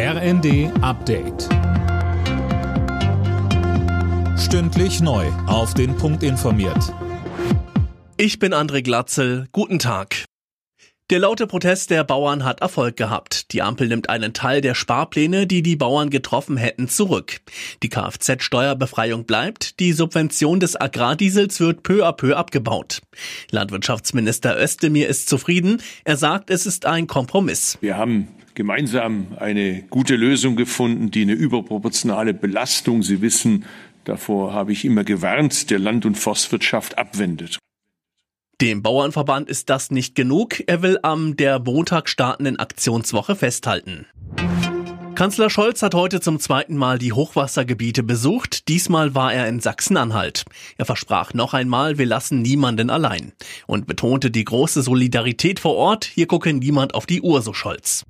RND Update. Stündlich neu. Auf den Punkt informiert. Ich bin André Glatzel. Guten Tag. Der laute Protest der Bauern hat Erfolg gehabt. Die Ampel nimmt einen Teil der Sparpläne, die die Bauern getroffen hätten, zurück. Die Kfz-Steuerbefreiung bleibt, die Subvention des Agrardiesels wird peu à peu abgebaut. Landwirtschaftsminister Özdemir ist zufrieden. Er sagt, es ist ein Kompromiss. Wir haben gemeinsam eine gute Lösung gefunden, die eine überproportionale Belastung, Sie wissen, davor habe ich immer gewarnt, der Land- und Forstwirtschaft abwendet. Dem Bauernverband ist das nicht genug. Er will am der Montag startenden Aktionswoche festhalten. Kanzler Scholz hat heute zum zweiten Mal die Hochwassergebiete besucht. Diesmal war er in Sachsen-Anhalt. Er versprach noch einmal, wir lassen niemanden allein und betonte die große Solidarität vor Ort. Hier gucke niemand auf die Uhr, so Scholz.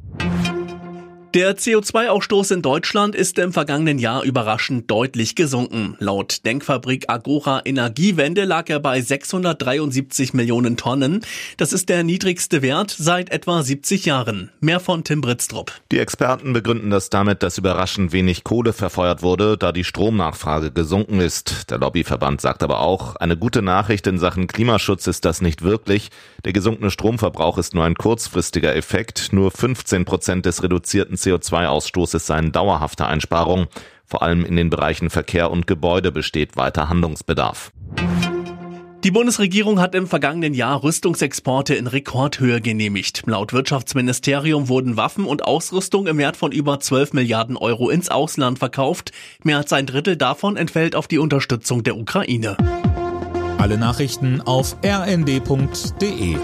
Der CO2-Ausstoß in Deutschland ist im vergangenen Jahr überraschend deutlich gesunken. Laut Denkfabrik Agora Energiewende lag er bei 673 Millionen Tonnen. Das ist der niedrigste Wert seit etwa 70 Jahren. Mehr von Tim Britztrup. Die Experten begründen das damit, dass überraschend wenig Kohle verfeuert wurde, da die Stromnachfrage gesunken ist. Der Lobbyverband sagt aber auch, eine gute Nachricht in Sachen Klimaschutz ist das nicht wirklich. Der gesunkene Stromverbrauch ist nur ein kurzfristiger Effekt. Nur 15 Prozent des reduzierten CO2-Ausstoßes seien dauerhafte Einsparungen. Vor allem in den Bereichen Verkehr und Gebäude besteht weiter Handlungsbedarf. Die Bundesregierung hat im vergangenen Jahr Rüstungsexporte in Rekordhöhe genehmigt. Laut Wirtschaftsministerium wurden Waffen und Ausrüstung im Wert von über 12 Milliarden Euro ins Ausland verkauft. Mehr als ein Drittel davon entfällt auf die Unterstützung der Ukraine. Alle Nachrichten auf rnd.de